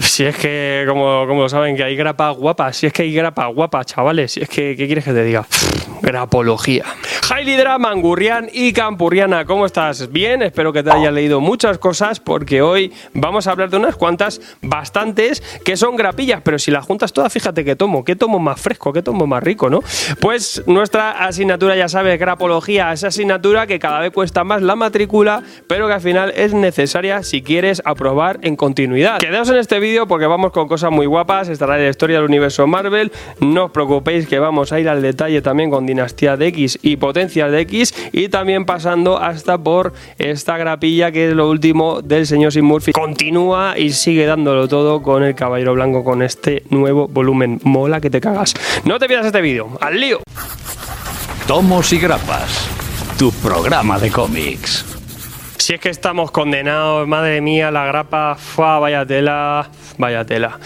Si es que, como, como saben, que hay grapa guapa, si es que hay grapa guapa, chavales, si es que, ¿qué quieres que te diga? Grapología. Hailey Draman, Gurrian y Campurriana, ¿cómo estás? Bien, espero que te hayas leído muchas cosas porque hoy vamos a hablar de unas cuantas, bastantes, que son grapillas, pero si las juntas todas, fíjate que tomo, qué tomo más fresco, qué tomo más rico, ¿no? Pues nuestra asignatura, ya sabes, grapología, esa asignatura que cada vez cuesta más la matrícula, pero que al final es necesaria si quieres aprobar en continuidad. Quedaos en este vídeo porque vamos con cosas muy guapas, estará la historia del universo Marvel, no os preocupéis que vamos a ir al detalle también con Dinastía de X y Potencias de X y también pasando hasta por esta grapilla que es lo último del señor Sim Murphy. Continúa y sigue dándolo todo con el Caballero Blanco con este nuevo volumen. Mola que te cagas. No te pierdas este vídeo. ¡Al lío! Tomos y Grapas, tu programa de cómics. Si es que estamos condenados, madre mía, la grapa, fue vaya tela, vaya tela.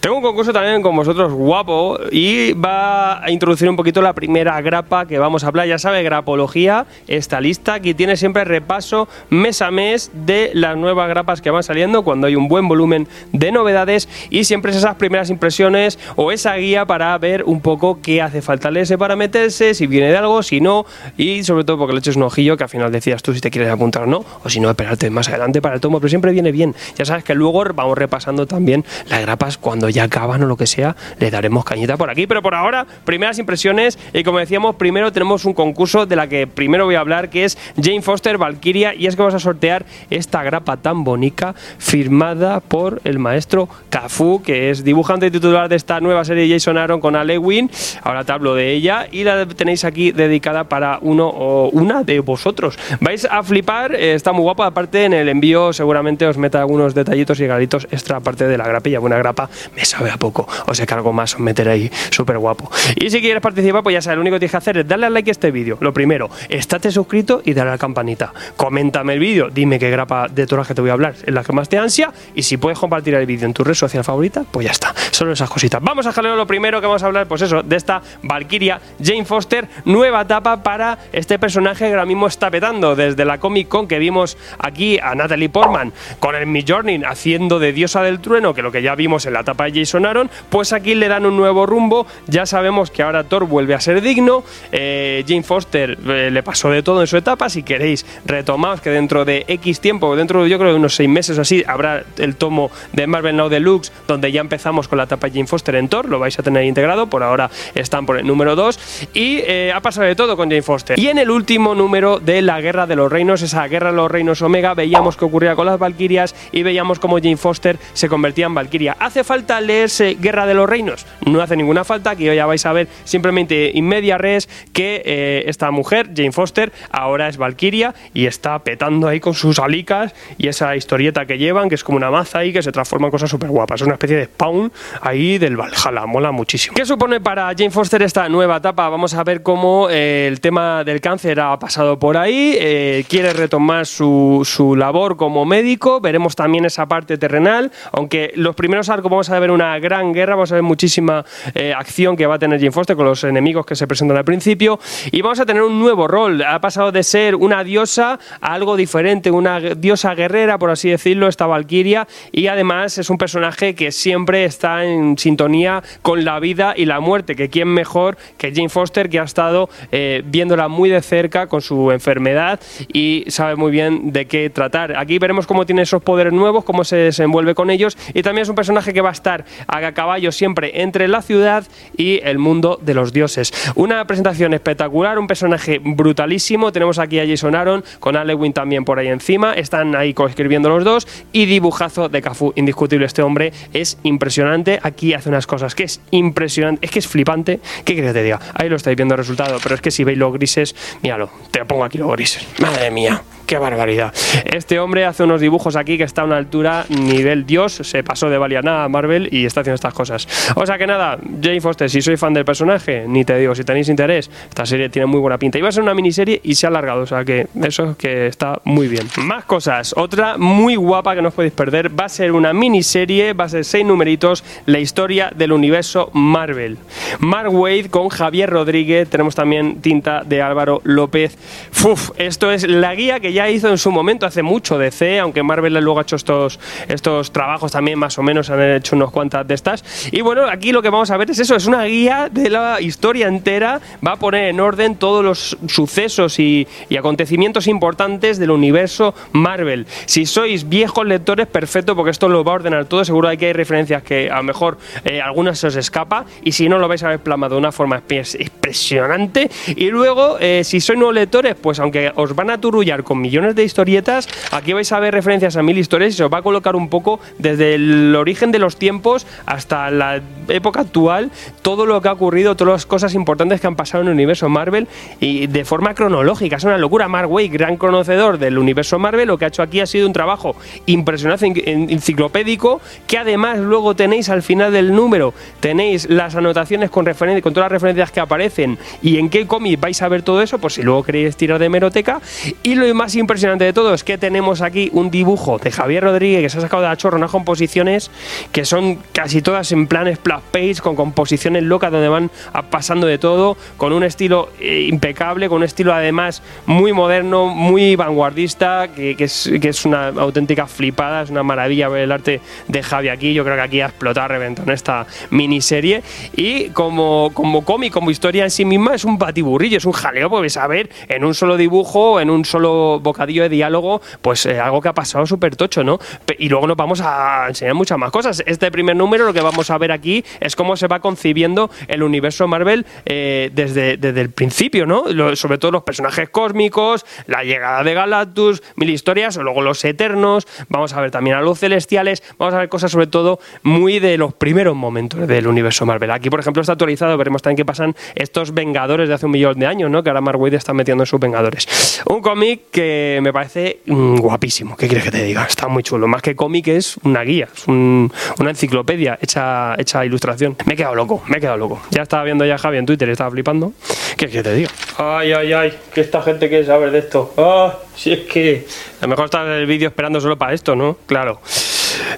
Tengo un concurso también con vosotros guapo y va a introducir un poquito la primera grapa que vamos a hablar. Ya sabe, grapología, esta lista aquí tiene siempre repaso mes a mes de las nuevas grapas que van saliendo cuando hay un buen volumen de novedades y siempre es esas primeras impresiones o esa guía para ver un poco qué hace falta leerse para meterse, si viene de algo, si no y sobre todo porque le eches un ojillo que al final decías tú si te quieres apuntar o no o si no, esperarte más adelante para el tomo, pero siempre viene bien. Ya sabes que luego vamos repasando también las grapas cuando ya acaban o lo que sea, le daremos cañita por aquí, pero por ahora, primeras impresiones y como decíamos, primero tenemos un concurso de la que primero voy a hablar, que es Jane Foster Valkyria, y es que vamos a sortear esta grapa tan bonita firmada por el maestro Cafu, que es dibujante y titular de esta nueva serie Jason Aaron con Alewin. Ahora te hablo de ella y la tenéis aquí dedicada para uno o una de vosotros. Vais a flipar, eh, está muy guapo. Aparte, en el envío seguramente os meta algunos detallitos y regalitos extra, aparte de la grapilla. Buena grapa, me sabe a poco. O sé que algo más os meteré ahí súper guapo. Y si quieres participar, pues ya sabes, lo único que tienes que hacer es darle al like a este vídeo. Lo primero, estate suscrito y dale a la campanita. Coméntame el vídeo, dime qué grapa de todas las que te voy a hablar es la que más te ansia. Y si puedes compartir el vídeo en tu red social favorita, pues ya está. Solo esas cositas. Vamos a jaleo lo primero que vamos a hablar, pues eso, de esta Valkyria Jane Foster, nueva etapa para este personaje que ahora mismo está petando desde la Comic Con que vimos aquí a Natalie Portman con el Midjourney haciendo de diosa del trueno, que lo que ya vimos en la etapa de Jason Aaron, pues aquí le dan un nuevo rumbo. Ya sabemos que ahora Thor vuelve a ser digno. Eh, Jane Foster eh, le pasó de todo en su etapa. Si queréis, retomaos que dentro de X tiempo, dentro de yo creo de unos seis meses o así, habrá el tomo de Marvel Now Deluxe, donde ya empezamos con la etapa de Jane Foster en Thor. Lo vais a tener integrado. Por ahora están por el número 2. Y eh, ha pasado de todo con Jane Foster. Y en el último número de la Guerra de los Reinos, esa Guerra de los Reinos Omega, veíamos que ocurría con las Valkyrias y veíamos cómo Jane Foster se convertía en Valkyria. ¿Hace falta leerse Guerra de los Reinos? No hace ninguna falta, aquí ya vais a ver simplemente in media res que eh, esta mujer, Jane Foster, ahora es Valkyria y está petando ahí con sus alicas y esa historieta que llevan, que es como una maza ahí que se transforma en cosas súper guapas. Es una especie de spawn ahí del Valhalla, mola muchísimo. ¿Qué supone para Jane Foster esta nueva etapa? Vamos a ver cómo eh, el tema del cáncer ha pasado por ahí, eh, quiere retomar su, su labor como médico, veremos también esa parte terrenal, aunque los primeros arcos vamos a ver una gran guerra, vamos a ver muchísima eh, acción que va a tener Jane Foster con los enemigos que se presentan al principio y vamos a tener un nuevo rol, ha pasado de ser una diosa a algo diferente, una diosa guerrera, por así decirlo, esta Valkyria y además es un personaje que siempre está en sintonía con la vida y la muerte, que quién mejor que Jane Foster que ha estado eh, viéndola muy de cerca con su enfermedad y sabe muy bien de qué tratar. Aquí veremos cómo tiene esos poderes nuevos, cómo se desenvuelve con ellos y también es un personaje que va a estar a caballo siempre entre la ciudad y el mundo de los dioses. Una presentación espectacular, un personaje brutalísimo. Tenemos aquí a Jason Aaron con Alewin también por ahí encima. Están ahí coescribiendo los dos y dibujazo de Cafu indiscutible. Este hombre es impresionante. Aquí hace unas cosas que es impresionante, es que es flipante. ¿Qué quieres que te diga? Ahí lo estáis viendo el resultado, pero es que si veis los grises, míralo, te pongo aquí los grises. Madre mía qué barbaridad. Este hombre hace unos dibujos aquí que está a una altura nivel Dios, se pasó de Valiana a Marvel y está haciendo estas cosas. O sea que nada, Jane Foster, si soy fan del personaje, ni te digo, si tenéis interés, esta serie tiene muy buena pinta. Iba a ser una miniserie y se ha alargado, o sea que eso es que está muy bien. Más cosas, otra muy guapa que no os podéis perder, va a ser una miniserie, va a ser seis numeritos, la historia del universo Marvel. Mark Wade con Javier Rodríguez, tenemos también tinta de Álvaro López. Uf, esto es la guía que ya hizo en su momento hace mucho DC, aunque Marvel luego ha hecho estos, estos trabajos también más o menos, han hecho unos cuantas de estas. Y bueno, aquí lo que vamos a ver es eso, es una guía de la historia entera, va a poner en orden todos los sucesos y, y acontecimientos importantes del universo Marvel. Si sois viejos lectores, perfecto, porque esto lo va a ordenar todo, seguro hay que hay referencias que a lo mejor eh, algunas se os escapa, y si no lo vais a ver plasmado de una forma impresionante. Y luego, eh, si sois nuevos lectores, pues aunque os van a turullar con millones de historietas, aquí vais a ver referencias a mil historias y se os va a colocar un poco desde el origen de los tiempos hasta la época actual, todo lo que ha ocurrido, todas las cosas importantes que han pasado en el universo Marvel y de forma cronológica. Es una locura. Mark Waid, gran conocedor del universo Marvel, lo que ha hecho aquí ha sido un trabajo impresionante, enciclopédico, que además luego tenéis al final del número, tenéis las anotaciones con, con todas las referencias que aparecen y en qué cómic vais a ver todo eso, pues si luego queréis tirar de meroteca. Y lo más impresionante de todo es que tenemos aquí un dibujo de Javier Rodríguez que se ha sacado de la chorra unas composiciones que son casi todas en planes plus page, con composiciones locas donde van pasando de todo, con un estilo eh, impecable, con un estilo además muy moderno, muy vanguardista, que, es, una auténtica flipada, es una maravilla ver el arte de Javi aquí. Yo creo que aquí ha explotado reventó en esta miniserie. Y como, como cómic, como historia en sí misma, es un batiburrillo, es un jaleo, porque a ver en un solo dibujo, en un solo bocadillo de diálogo, pues eh, algo que ha pasado súper tocho, ¿no? Y luego nos vamos a enseñar muchas más cosas. Este primer número, lo que vamos a ver aquí es cómo se va concibiendo el universo Marvel eh, desde, desde el principio, ¿no? sobre todo los personajes cósmicos, la llegada de Galactus, mil historias, luego los Eternos, vamos a ver también a los Celestiales, vamos a ver cosas sobre todo muy de los primeros momentos del universo Marvel. Aquí, por ejemplo, está actualizado, veremos también qué pasan estos Vengadores de hace un millón de años, ¿no? Que ahora Mark está metiendo en sus Vengadores. Un cómic que me parece mm, guapísimo, ¿qué quieres que te diga? Está muy chulo. Más que cómic es una guía, es una enciclopedia hecha, hecha ilustración. Me he quedado loco, me he quedado loco. Ya estaba viendo ya Javi en Twitter, estaba flipando. ¿Qué quieres que te diga? Ay, ay, ay, que esta gente quiere saber de esto. Ah, si es que a lo mejor está el vídeo esperando solo para esto, ¿no? Claro.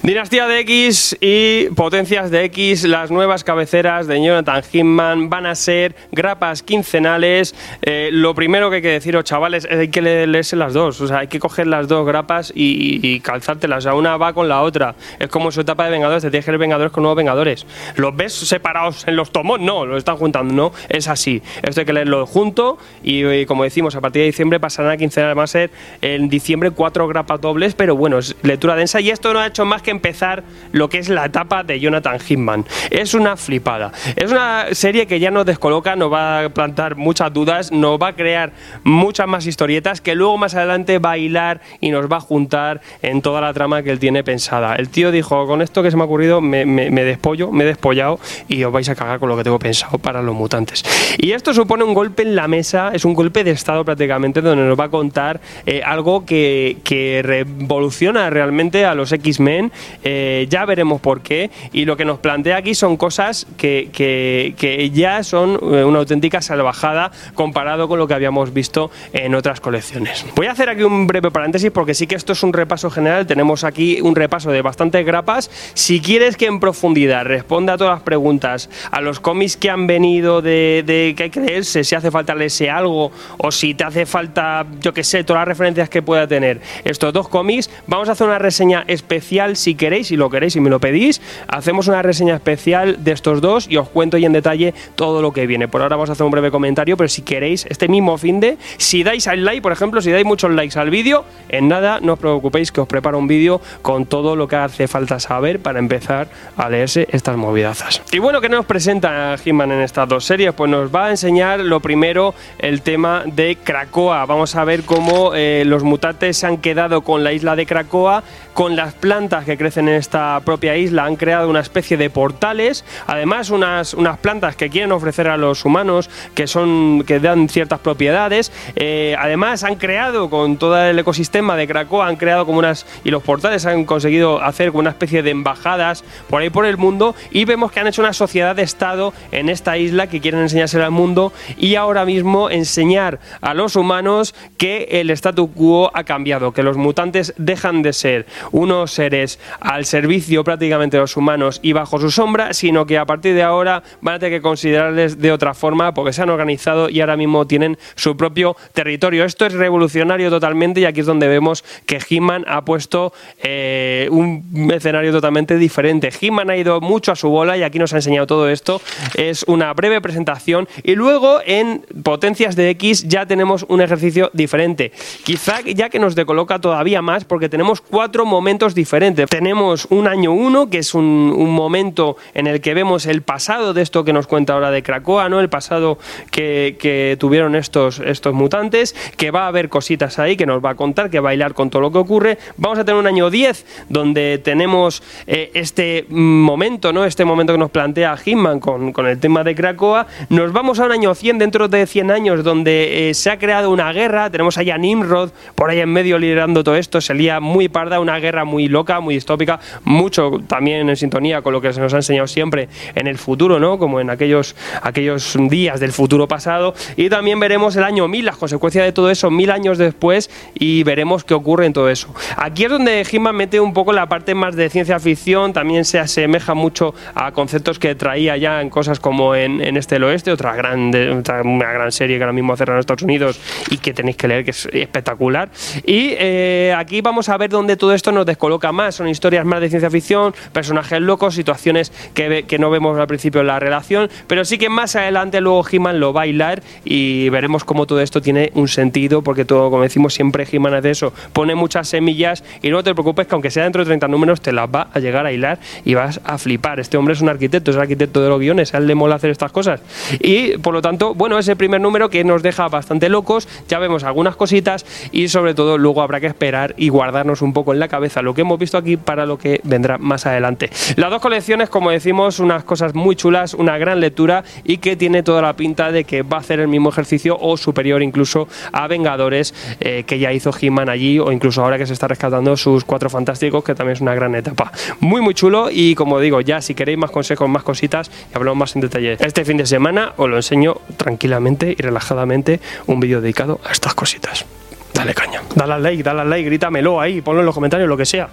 Dinastía de X y Potencias de X, las nuevas cabeceras de Jonathan Hinman van a ser grapas quincenales. Eh, lo primero que hay que deciros, chavales, es que hay que leerse las dos. O sea, hay que coger las dos grapas y, calzártelas. O sea, una va con la otra. Es como su etapa de Vengadores, te tienes que Vengadores con nuevos Vengadores. ¿Los ves separados en los tomos? No, los están juntando, no. Es así. Esto hay que leerlo junto y, como decimos, a partir de diciembre pasarán a quincenales. Va a ser en diciembre cuatro grapas dobles, pero bueno, es lectura densa y esto no ha hecho más que empezar lo que es la etapa de Jonathan Hitman. Es una flipada. Es una serie que ya nos descoloca, nos va a plantar muchas dudas, nos va a crear muchas más historietas que luego más adelante va a hilar y nos va a juntar en toda la trama que él tiene pensada. El tío dijo, con esto que se me ha ocurrido, me, despollo, me he despollado y os vais a cagar con lo que tengo pensado para los mutantes. Y esto supone un golpe en la mesa, es un golpe de estado prácticamente, donde nos va a contar eh, algo que, que revoluciona realmente a los X-Men eh, ya veremos por qué. Y lo que nos plantea aquí son cosas que, que, ya son eh, una auténtica salvajada comparado con lo que habíamos visto en otras colecciones. Voy a hacer aquí un breve paréntesis porque sí que esto es un repaso general. Tenemos aquí un repaso de bastantes grapas. Si quieres que en profundidad responda a todas las preguntas, a los cómics que han venido de, de que hay que leerse, si hace falta leerse algo o si te hace falta, yo que sé, todas las referencias que pueda tener estos dos cómics, vamos a hacer una reseña especial si queréis, si lo queréis y me lo pedís, hacemos una reseña especial de estos dos y os cuento y en detalle todo lo que viene. Por ahora vamos a hacer un breve comentario, pero si queréis, este mismo fin de, si dais al like, por ejemplo, si dais muchos likes al vídeo, en nada, no os preocupéis que os preparo un vídeo con todo lo que hace falta saber para empezar a leerse estas movidazas. Y bueno, ¿qué nos presenta Hitman en estas dos series? Pues nos va a enseñar lo primero el tema de Krakoa. Vamos a ver cómo eh, los mutantes se han quedado con la isla de Krakoa, con las plantas que crecen en esta propia isla han creado una especie de portales, además unas, unas plantas que quieren ofrecer a los humanos que son que dan ciertas propiedades. Eh, además han creado con todo el ecosistema de Krakoa han creado como unas y los portales han conseguido hacer como una especie de embajadas por ahí por el mundo y vemos que han hecho una sociedad de estado en esta isla que quieren enseñársela al mundo y ahora mismo enseñar a los humanos que el statu quo ha cambiado, que los mutantes dejan de ser unos seres al servicio prácticamente de los humanos y bajo su sombra, sino que a partir de ahora van a tener que considerarles de otra forma porque se han organizado y ahora mismo tienen su propio territorio. Esto es revolucionario totalmente y aquí es donde vemos que He-Man ha puesto eh, un escenario totalmente diferente. He-Man ha ido mucho a su bola y aquí nos ha enseñado todo esto. Es una breve presentación y luego en Potencias de X ya tenemos un ejercicio diferente. Quizá ya que nos decoloca todavía más porque tenemos cuatro momentos diferentes. Tenemos un año uno, que es un, un momento en el que vemos el pasado de esto que nos cuenta ahora de Krakoa, ¿no? El pasado que, que tuvieron estos, estos mutantes, que va a haber cositas ahí que nos va a contar, que va a bailar con todo lo que ocurre. Vamos a tener un año 10 donde tenemos eh, este momento, ¿no? Este momento que nos plantea Hitman con, con el tema de Krakoa. Nos vamos a un año 100 dentro de 100 años donde eh, se ha creado una guerra. Tenemos ahí a Nimrod por ahí en medio liderando todo esto. Se lía muy parda, una guerra muy loca, muy distópica. Mucho también en sintonía con lo que se nos ha enseñado siempre en el futuro, ¿no? Como en aquellos, aquellos días del futuro pasado. Y también veremos el año 1000, las consecuencias de todo eso mil años después y veremos qué ocurre en todo eso. Aquí es donde Hitman mete un poco la parte más de ciencia ficción, también se asemeja mucho a conceptos que traía ya en cosas como en, en Este el Oeste, otra una gran serie que ahora mismo cerrado en Estados Unidos y que tenéis que leer, que es espectacular. Y eh, aquí vamos a ver dónde todo esto nos descoloca más. Son historias más de ciencia ficción, personajes locos, situaciones que, que no vemos al principio en la relación, pero sí que más adelante luego He-Man lo va a hilar y veremos cómo todo esto tiene un sentido, porque todo, como decimos siempre, He-Man hace eso, pone muchas semillas y no te preocupes que aunque sea dentro de 30 números te las va a llegar a hilar y vas a flipar. Este hombre es un arquitecto, es el arquitecto de los guiones, a él le mola hacer estas cosas. Y por lo tanto, bueno, ese primer número que nos deja bastante locos, ya vemos algunas cositas y sobre todo luego habrá que esperar y guardarnos un poco en la cabeza lo que hemos visto aquí para lo que vendrá más adelante. Las dos colecciones, como decimos, unas cosas muy chulas, una gran lectura y que tiene toda la pinta de que va a hacer el mismo ejercicio o superior incluso a Vengadores eh, que ya hizo He-Man allí o incluso ahora que se está rescatando sus cuatro fantásticos que también es una gran etapa. Muy muy chulo y como digo, ya si queréis más consejos, más cositas y hablamos más en detalle. Este fin de semana os lo enseño tranquilamente y relajadamente un vídeo dedicado a estas cositas. Dale caña, dale al like, dale al like, grítamelo ahí, ponlo en los comentarios, lo que sea.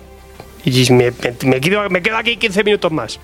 Y me, me, quedo, me, quedo, aquí 15 minutos más.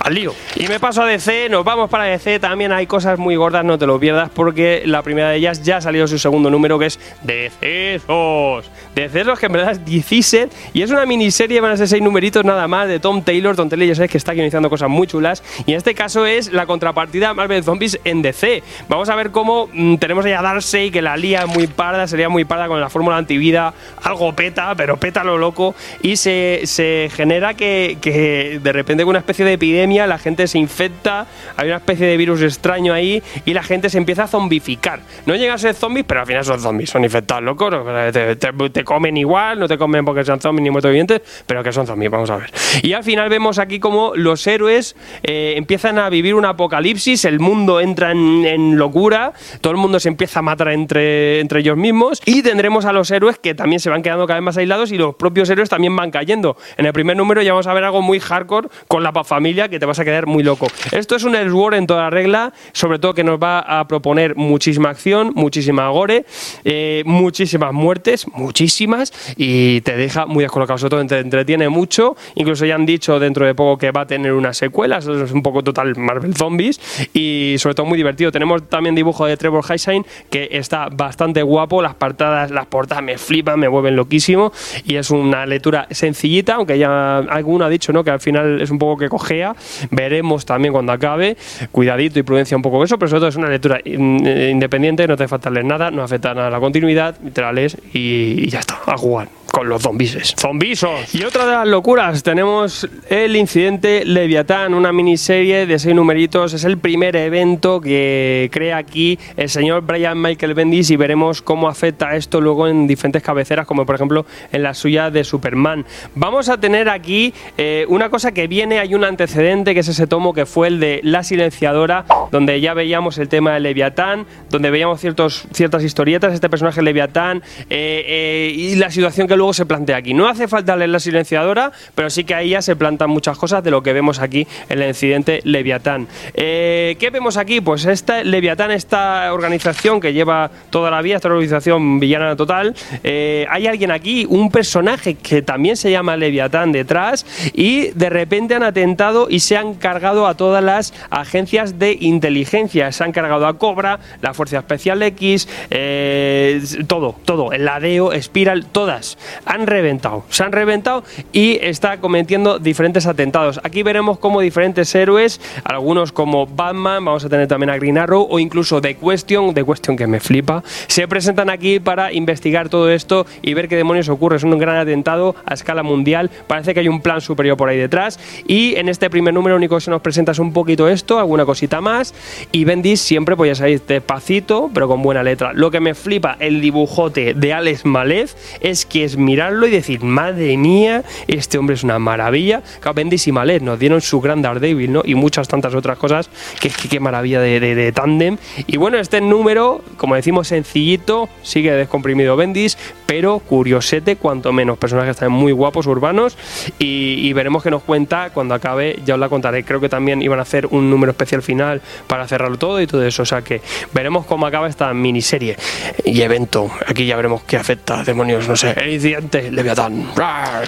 Al lío. Y me paso a DC, nos vamos para DC. También hay cosas muy gordas, no te lo pierdas, porque la primera de ellas ya ha salido su segundo número, que es Decesos. Decesos, que en verdad es 16 y es una miniserie, van a ser seis numeritos nada más, de Tom Taylor. Tom Taylor ya sabes que está guionizando cosas muy chulas. Y en este caso es la contrapartida Marvel Zombies en DC. Vamos a ver cómo mmm, tenemos ahí a Darcy, que la lía muy parda, sería muy parda con la fórmula antivida. Algo peta, pero peta lo loco. Y se genera que, que, de repente con una especie de epidemia la gente se infecta, hay una especie de virus extraño ahí y la gente se empieza a zombificar. No llegan a ser zombies, pero al final son zombies, son infectados locos, te comen igual, no te comen porque sean zombies ni muertos vivientes, pero que son zombies, vamos a ver. Y al final vemos aquí como los héroes eh, empiezan a vivir un apocalipsis, el mundo entra en, en, locura, todo el mundo se empieza a matar entre, entre ellos mismos y tendremos a los héroes que también se van quedando cada vez más aislados y los propios héroes también van cayendo. En el primer número ya vamos a ver algo muy hardcore con la familia que te vas a quedar muy loco. Esto es un Elseworld en toda regla, sobre todo que nos va a proponer muchísima acción, muchísima gore, eh, muchísimas muertes, muchísimas, y te deja muy descolocado. Sobre todo te entretiene mucho. Incluso ya han dicho dentro de poco que va a tener una secuela, eso es un poco total Marvel Zombies, y sobre todo muy divertido. Tenemos también dibujo de Trevor Heisine que está bastante guapo, las portadas, las portadas me flipan, me vuelven loquísimo, y es una lectura sencillita aunque ya alguno ha dicho ¿no? que al final es un poco que cojea. Veremos también cuando acabe. Cuidadito y prudencia un poco eso, pero sobre todo es una lectura independiente, no te falta leer nada, no afecta nada a la continuidad, te y, y ya está, a jugar los zombises. ¡Zombisos! Y otra de las locuras, tenemos el incidente Leviatán, una miniserie de seis numeritos. Es el primer evento que crea aquí el señor Brian Michael Bendis y veremos cómo afecta esto luego en diferentes cabeceras, como por ejemplo en la suya de Superman. Vamos a tener aquí eh, una cosa que viene, hay un antecedente que es ese tomo que fue el de La Silenciadora, donde ya veíamos el tema de Leviatán, donde veíamos ciertas historietas, este personaje Leviatán eh, eh, y la situación que luego se plantea aquí. No hace falta leer La Silenciadora, pero sí que ahí ya se plantan muchas cosas de lo que vemos aquí en el incidente Leviatán. ¿Qué vemos aquí? Pues esta Leviatán, esta organización que lleva toda la vida, esta organización villana total, hay alguien aquí, un personaje que también se llama Leviatán detrás y de repente han atentado y se han cargado a todas las agencias de inteligencia. Se han cargado a Cobra, la Fuerza Especial X, eh, todo, todo, el ladeo, Spiral, todas. Han reventado, se han reventado y está cometiendo diferentes atentados. Aquí veremos como diferentes héroes, algunos como Batman, vamos a tener también a Green Arrow o incluso The Question, The Question que me flipa, se presentan aquí para investigar todo esto y ver qué demonios ocurre. Es un gran atentado a escala mundial. Parece que hay un plan superior por ahí detrás. Y en este primer número único que se nos presenta es un poquito esto, alguna cosita más. Y Bendis siempre, pues ya sabéis, despacito, pero con buena letra. Lo que me flipa el dibujote de Alex Malef es que es mirarlo y decir, madre mía, este hombre es una maravilla. Bendis y Malef nos dieron su gran Daredevil, ¿no? Y muchas tantas otras cosas, que, que qué maravilla de, de, de tándem. Y bueno, este número, como decimos, sencillito, sigue descomprimido Bendis, pero curiosete, cuanto menos. Personajes también muy guapos, urbanos, y, veremos qué nos cuenta cuando acabe, ya os la contaré. Creo que también iban a hacer un número especial final para cerrarlo todo y todo eso. O sea que veremos cómo acaba esta miniserie y evento. Aquí ya veremos qué afecta, demonios, no sé. Leviatán.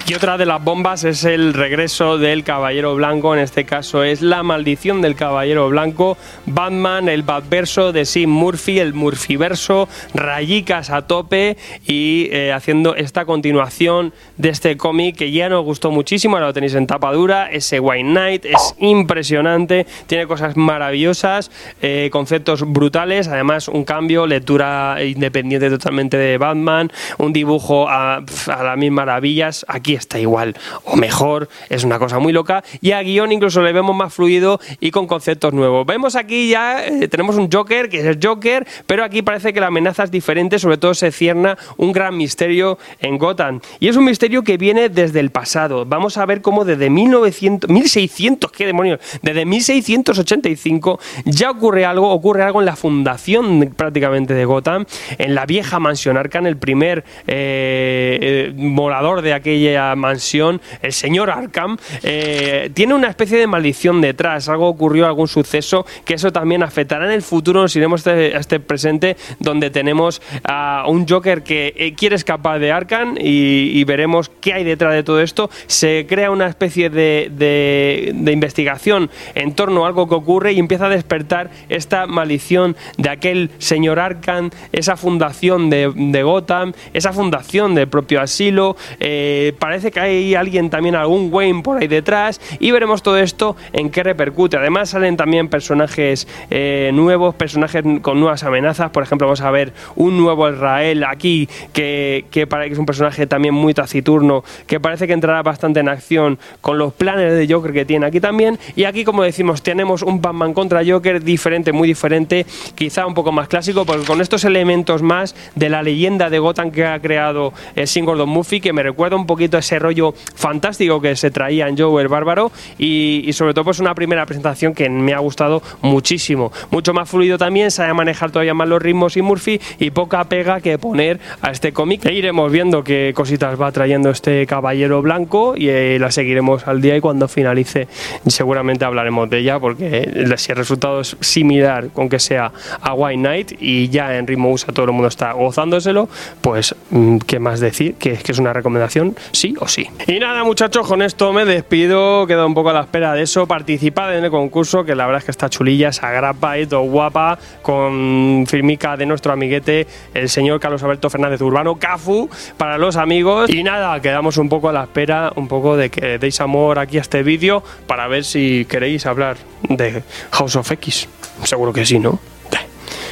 Y otra de las bombas es el regreso del Caballero Blanco. En este caso es la maldición del Caballero Blanco. Batman, el Batverso de Sim Murphy, el Murphyverso, rayicas a tope y eh, haciendo esta continuación de este cómic que ya nos gustó muchísimo, ahora lo tenéis en tapa dura, ese White Knight es impresionante, tiene cosas maravillosas, eh, conceptos brutales, además un cambio, lectura independiente totalmente de Batman, un dibujo a, a las mil maravillas, aquí está igual o mejor, es una cosa muy loca y a guion incluso le vemos más fluido y con conceptos nuevos. Vemos aquí ya, eh, tenemos un Joker que es el Joker, pero aquí parece que la amenaza es diferente, sobre todo se cierna un gran misterio en Gotham. Y es un misterio que viene desde el pasado. Vamos a ver cómo desde 1900, 1600, ¿qué demonios? Desde 1685 ya ocurre algo, ocurre algo en la fundación prácticamente de Gotham, en la vieja mansión Arkham, el primer eh, eh, morador de aquella mansión, el señor Arkham, eh, tiene una especie de maldición detrás. Algo ocurrió, algún suceso que eso también afectará en el futuro. Nos iremos a este, este presente donde tenemos a un Joker que quiere escapar de Arkham y, veremos qué hay detrás de todo esto. Se crea una especie de, investigación en torno a algo que ocurre y empieza a despertar esta maldición de aquel señor Arkham, esa fundación de, Gotham, esa fundación del propio asilo. Eh, parece que hay alguien también, algún Wayne por ahí detrás y veremos todo esto en qué repercute. Además salen también personajes eh, nuevos, personajes con nuevas amenazas. Por ejemplo, vamos a ver un nuevo Israel aquí que, que, para, que es un personaje también muy taciturno, que parece que entrará bastante en acción con los planes de Joker que tiene aquí también. Y aquí, como decimos, tenemos un Batman contra Joker diferente, muy diferente, quizá un poco más clásico, porque con estos elementos más de la leyenda de Gotham que ha creado el Sin Gordon Murphy, que me recuerda un poquito ese rollo fantástico que se traía en Joe el Bárbaro, y, sobre todo, pues una primera presentación que me ha gustado muchísimo. Mucho más fluido también, sabe manejar todavía más los ritmos y Murphy, y poca pega que poner a este cómic. E iremos viendo qué cositas va trayendo este caballero blanco y eh, la seguiremos al día y cuando finalice seguramente hablaremos de ella porque si el resultado es similar con que sea a White Knight y ya en ritmo USA todo el mundo está gozándoselo, pues mm, qué más decir, que, es una recomendación sí o sí. Y nada muchachos, con esto me despido, quedo un poco a la espera de eso, participad en el concurso que la verdad es que está chulilla, esa grapa y todo guapa, con firmica de nuestro amiguete el señor Carlos Alberto Fernández Urbano, Cafu, para los amigos. Y nada, quedamos un poco a la espera, un poco de que deis amor aquí a este vídeo para ver si queréis hablar de House of X. Seguro que sí, ¿no?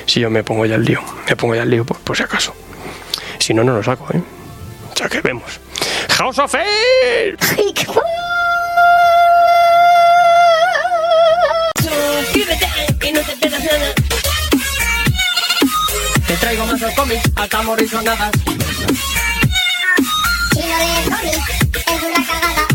Si yo me pongo ya el lío, me pongo ya el lío por, si acaso. Si no, no lo saco, ¿eh? Sea que vemos. House of Air. Suscríbete y no te pierdas nada. Te traigo más cómics, hasta morir sonadas. Chino de cómics.